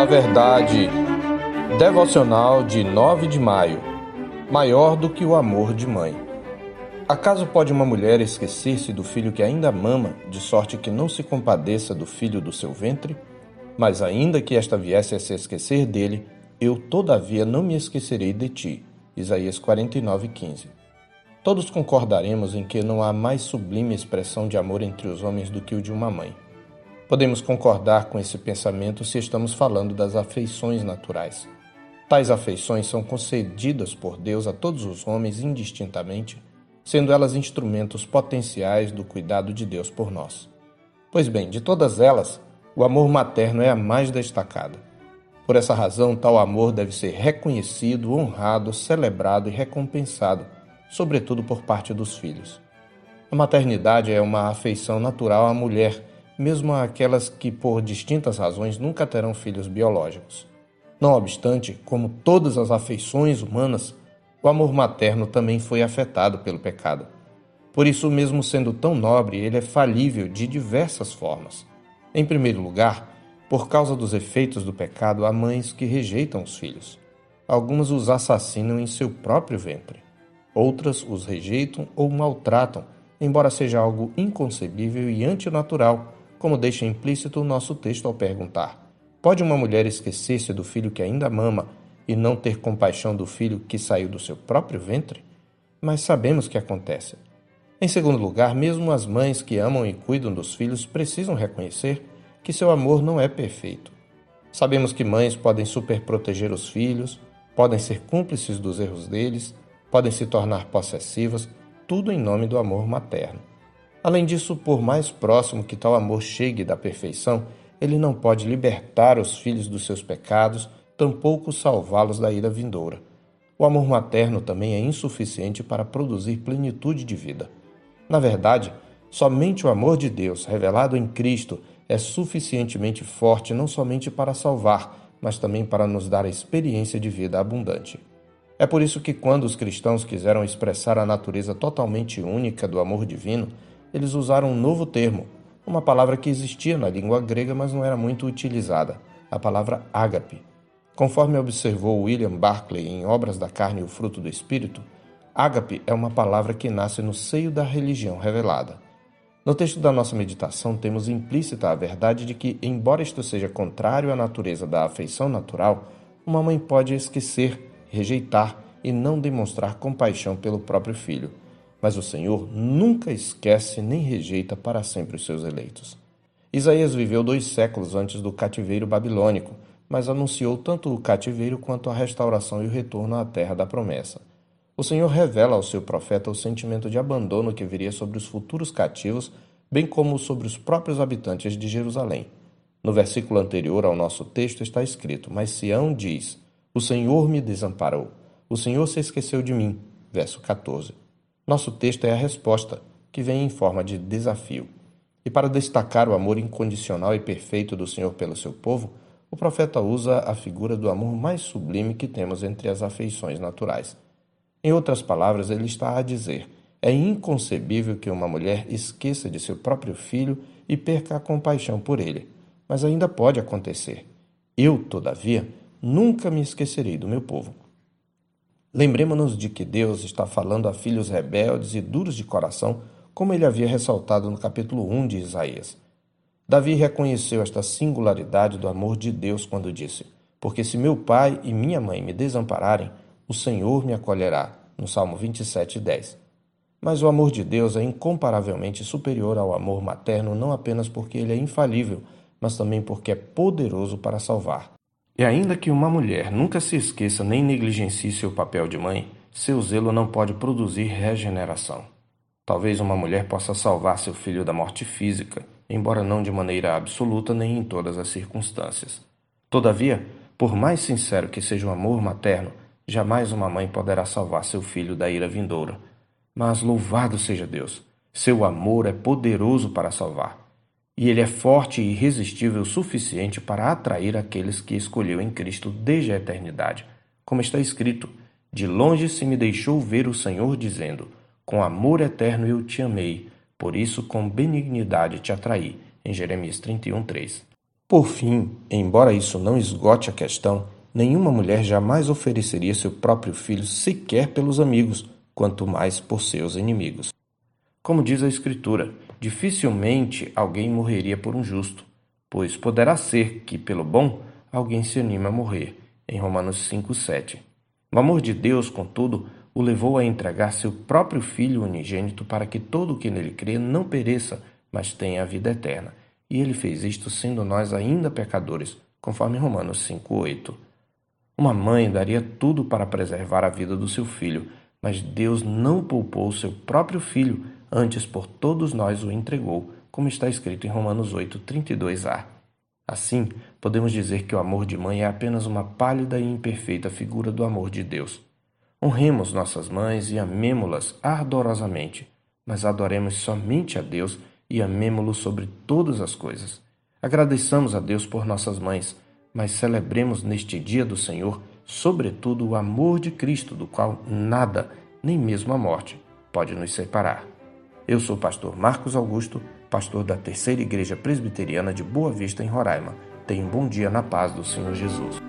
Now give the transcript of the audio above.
da Verdade, devocional de 9 de maio. Maior do que o amor de mãe. Acaso pode uma mulher esquecer-se do filho que ainda mama, de sorte que não se compadeça do filho do seu ventre? Mas ainda que esta viesse a se esquecer dele, eu todavia não me esquecerei de ti. Isaías 49:15. Todos concordaremos em que não há mais sublime expressão de amor entre os homens do que o de uma mãe. Podemos concordar com esse pensamento se estamos falando das afeições naturais. Tais afeições são concedidas por Deus a todos os homens indistintamente, sendo elas instrumentos potenciais do cuidado de Deus por nós. Pois bem, de todas elas, o amor materno é a mais destacada. Por essa razão, tal amor deve ser reconhecido, honrado, celebrado e recompensado, sobretudo por parte dos filhos. A maternidade é uma afeição natural à mulher mesmo aquelas que, por distintas razões, nunca terão filhos biológicos. Não obstante, como todas as afeições humanas, o amor materno também foi afetado pelo pecado. Por isso, mesmo sendo tão nobre, ele é falível de diversas formas. Em primeiro lugar, por causa dos efeitos do pecado, há mães que rejeitam os filhos. Algumas os assassinam em seu próprio ventre. Outras os rejeitam ou maltratam, embora seja algo inconcebível e antinatural como deixa implícito o nosso texto ao perguntar: Pode uma mulher esquecer-se do filho que ainda mama e não ter compaixão do filho que saiu do seu próprio ventre? Mas sabemos que acontece. Em segundo lugar, mesmo as mães que amam e cuidam dos filhos precisam reconhecer que seu amor não é perfeito. Sabemos que mães podem superproteger os filhos, podem ser cúmplices dos erros deles, podem se tornar possessivas, tudo em nome do amor materno. Além disso, por mais próximo que tal amor chegue da perfeição, ele não pode libertar os filhos dos seus pecados, tampouco salvá-los da ira vindoura. O amor materno também é insuficiente para produzir plenitude de vida. Na verdade, somente o amor de Deus, revelado em Cristo, é suficientemente forte não somente para salvar, mas também para nos dar a experiência de vida abundante. É por isso que, quando os cristãos quiseram expressar a natureza totalmente única do amor divino, eles usaram um novo termo, uma palavra que existia na língua grega, mas não era muito utilizada, a palavra ágape. Conforme observou William Barclay em Obras da Carne e o Fruto do Espírito, ágape é uma palavra que nasce no seio da religião revelada. No texto da nossa meditação, temos implícita a verdade de que, embora isto seja contrário à natureza da afeição natural, uma mãe pode esquecer, rejeitar e não demonstrar compaixão pelo próprio filho mas o Senhor nunca esquece nem rejeita para sempre os seus eleitos. Isaías viveu dois séculos antes do cativeiro babilônico, mas anunciou tanto o cativeiro quanto a restauração e o retorno à terra da promessa. O Senhor revela ao seu profeta o sentimento de abandono que viria sobre os futuros cativos, bem como sobre os próprios habitantes de Jerusalém. No versículo anterior ao nosso texto está escrito: Mas Sião diz: O Senhor me desamparou, o Senhor se esqueceu de mim. Verso 14. Nosso texto é a resposta, que vem em forma de desafio. E para destacar o amor incondicional e perfeito do Senhor pelo seu povo, o profeta usa a figura do amor mais sublime que temos entre as afeições naturais. Em outras palavras, ele está a dizer: é inconcebível que uma mulher esqueça de seu próprio filho e perca a compaixão por ele. Mas ainda pode acontecer. Eu, todavia, nunca me esquecerei do meu povo. Lembremos-nos de que Deus está falando a filhos rebeldes e duros de coração, como ele havia ressaltado no capítulo 1 de Isaías. Davi reconheceu esta singularidade do amor de Deus quando disse: Porque se meu pai e minha mãe me desampararem, o Senhor me acolherá. No Salmo 27, 10. Mas o amor de Deus é incomparavelmente superior ao amor materno, não apenas porque ele é infalível, mas também porque é poderoso para salvar. E ainda que uma mulher nunca se esqueça nem negligencie seu papel de mãe, seu zelo não pode produzir regeneração. Talvez uma mulher possa salvar seu filho da morte física, embora não de maneira absoluta nem em todas as circunstâncias. Todavia, por mais sincero que seja o amor materno, jamais uma mãe poderá salvar seu filho da ira vindoura. Mas louvado seja Deus! Seu amor é poderoso para salvar e ele é forte e irresistível o suficiente para atrair aqueles que escolheu em Cristo desde a eternidade. Como está escrito: De longe se me deixou ver o Senhor, dizendo: Com amor eterno eu te amei, por isso com benignidade te atraí. Em Jeremias 31, 3. Por fim, embora isso não esgote a questão, nenhuma mulher jamais ofereceria seu próprio filho sequer pelos amigos, quanto mais por seus inimigos. Como diz a Escritura, dificilmente alguém morreria por um justo, pois poderá ser que, pelo bom, alguém se anime a morrer. Em Romanos 5,7. O amor de Deus, contudo, o levou a entregar seu próprio Filho unigênito para que todo o que nele crê não pereça, mas tenha a vida eterna. E ele fez isto sendo nós ainda pecadores, conforme Romanos 5,8. Uma mãe daria tudo para preservar a vida do seu filho, mas Deus não poupou seu próprio filho, antes por todos nós o entregou, como está escrito em Romanos 8, 32a. Assim, podemos dizer que o amor de mãe é apenas uma pálida e imperfeita figura do amor de Deus. Honremos nossas mães e amemo-las ardorosamente, mas adoremos somente a Deus e amemo-lo sobre todas as coisas. Agradeçamos a Deus por nossas mães, mas celebremos neste dia do Senhor, sobretudo, o amor de Cristo, do qual nada, nem mesmo a morte, pode nos separar. Eu sou o pastor Marcos Augusto, pastor da Terceira Igreja Presbiteriana de Boa Vista, em Roraima. Tenha um bom dia na paz do Senhor Jesus.